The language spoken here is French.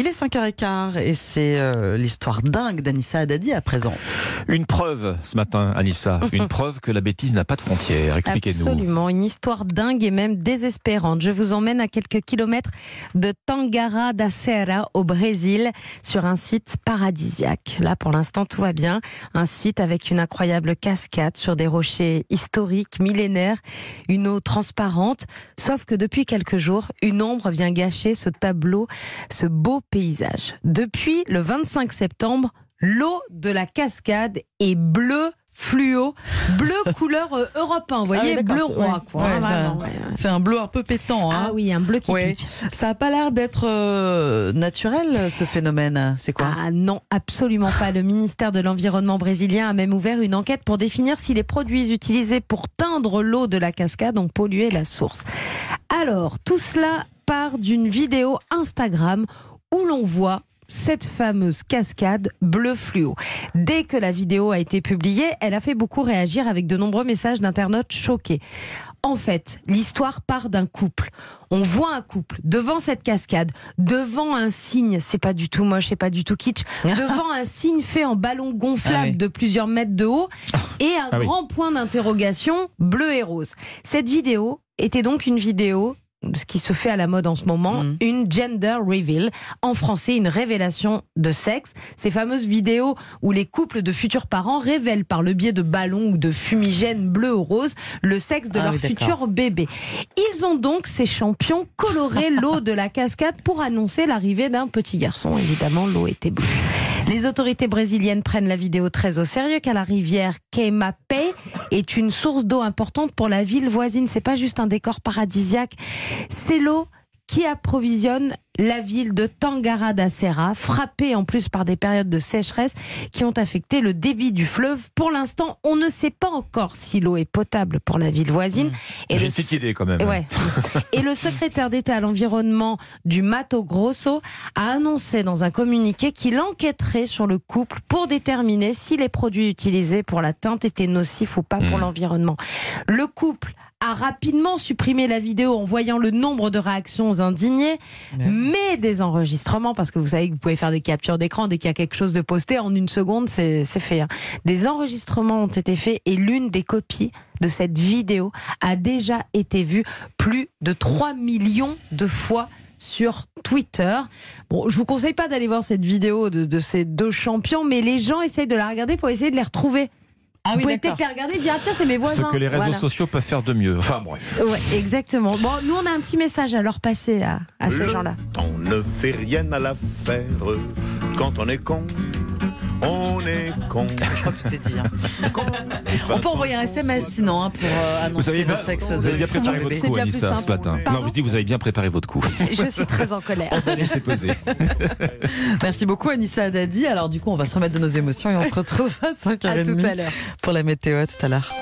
Il est 5h15 et c'est euh, l'histoire dingue d'Anissa Haddadi à présent. Une preuve ce matin, Anissa, une preuve que la bêtise n'a pas de frontières. Expliquez-nous. Absolument, une histoire dingue et même désespérante. Je vous emmène à quelques kilomètres de Tangara da Serra au Brésil sur un site paradisiaque. Là, pour l'instant, tout va bien. Un site avec une incroyable cascade sur des rochers historiques, millénaires, une eau transparente. Sauf que depuis quelques jours, une ombre vient gâcher ce tableau, ce beau paysage. Depuis le 25 septembre, l'eau de la cascade est bleue fluo, bleu couleur euh, Europe 1, vous voyez, Ah oui, bleu roi, quoi. Ouais, ça- vraiment, ouais, ouais. C'est un bleu un peu pétant. Hein. Ah oui, un bleu qui pique. Ça a pas l'air d'être euh, naturel ce phénomène. C'est quoi? Ah non, absolument pas. Le ministère de l'Environnement brésilien a même ouvert une enquête pour définir si les produits utilisés pour teindre l'eau de la cascade ont pollué la source. Alors, tout cela part d'une vidéo Instagram où l'on voit cette fameuse cascade bleu fluo. Dès que la vidéo a été publiée, elle a fait beaucoup réagir avec de nombreux messages d'internautes choqués. En fait, l'histoire part d'un couple. On voit un couple devant cette cascade, devant un signe, c'est pas du tout moche, c'est pas du tout kitsch, devant un signe fait en ballon gonflable Ah oui. de plusieurs mètres de haut et un Ah oui. grand point d'interrogation bleu et rose. Cette vidéo était donc une vidéo ce qui se fait à la mode en ce moment, Mhm. une gender reveal, en français une révélation de sexe. Ces fameuses vidéos où les couples de futurs parents révèlent par le biais de ballons ou de fumigènes bleu ou rose le sexe de Ah leur oui, futur bébé. Ils ont donc, ces champions, coloré l'eau de la cascade pour annoncer l'arrivée d'un petit garçon. Évidemment, l'eau était bleue. Les autorités brésiliennes prennent la vidéo très au sérieux car la rivière Queimape est une source d'eau importante pour la ville voisine. C'est pas juste un décor paradisiaque, c'est l'eau qui approvisionne la ville de Tangara da Serra, frappée en plus par des périodes de sécheresse qui ont affecté le débit du fleuve. Pour l'instant, on ne sait pas encore si l'eau est potable pour la ville voisine. Et J'ai le une petite idée quand même. Ouais. Et le secrétaire d'État à l'environnement du Mato Grosso a annoncé dans un communiqué qu'il enquêterait sur le couple pour déterminer si les produits utilisés pour la teinte étaient nocifs ou pas pour Mm. l'environnement. Le couple a rapidement supprimé la vidéo en voyant le nombre de réactions indignées, mais des enregistrements, parce que vous savez que vous pouvez faire des captures d'écran dès qu'il y a quelque chose de posté, en une seconde, c'est fait. hein. Des enregistrements ont été faits et l'une des copies de cette vidéo a déjà été vue plus de 3 millions de fois sur Twitter. Bon, je vous conseille pas d'aller voir cette vidéo de, de ces deux champions, mais les gens essayent de la regarder pour essayer de les retrouver. Ah vous pouvez peut-être les regarder et dire ah, tiens c'est mes Ce voisins. que les réseaux Voilà. sociaux peuvent faire de mieux. Enfin bref. Ouais, exactement. Bon, nous on a un petit message à leur passer à, à ces gens-là. temps ne fait rien à l'affaire. Quand on est con, on con. Je crois que tout est dit. hein. On peut envoyer un SMS sinon hein, pour euh, Vous annoncer avez le bien, sexe vous de avez bien préparé votre coup, Anissa, ce matin. Pardon non, je dis vous avez bien préparé votre coup. Je suis très en colère. Laissez poser. Merci beaucoup Anissa Haddadi. Alors du coup, on va se remettre de nos émotions et on se retrouve à 5h30 À tout à l'heure. pour la météo. À tout à l'heure.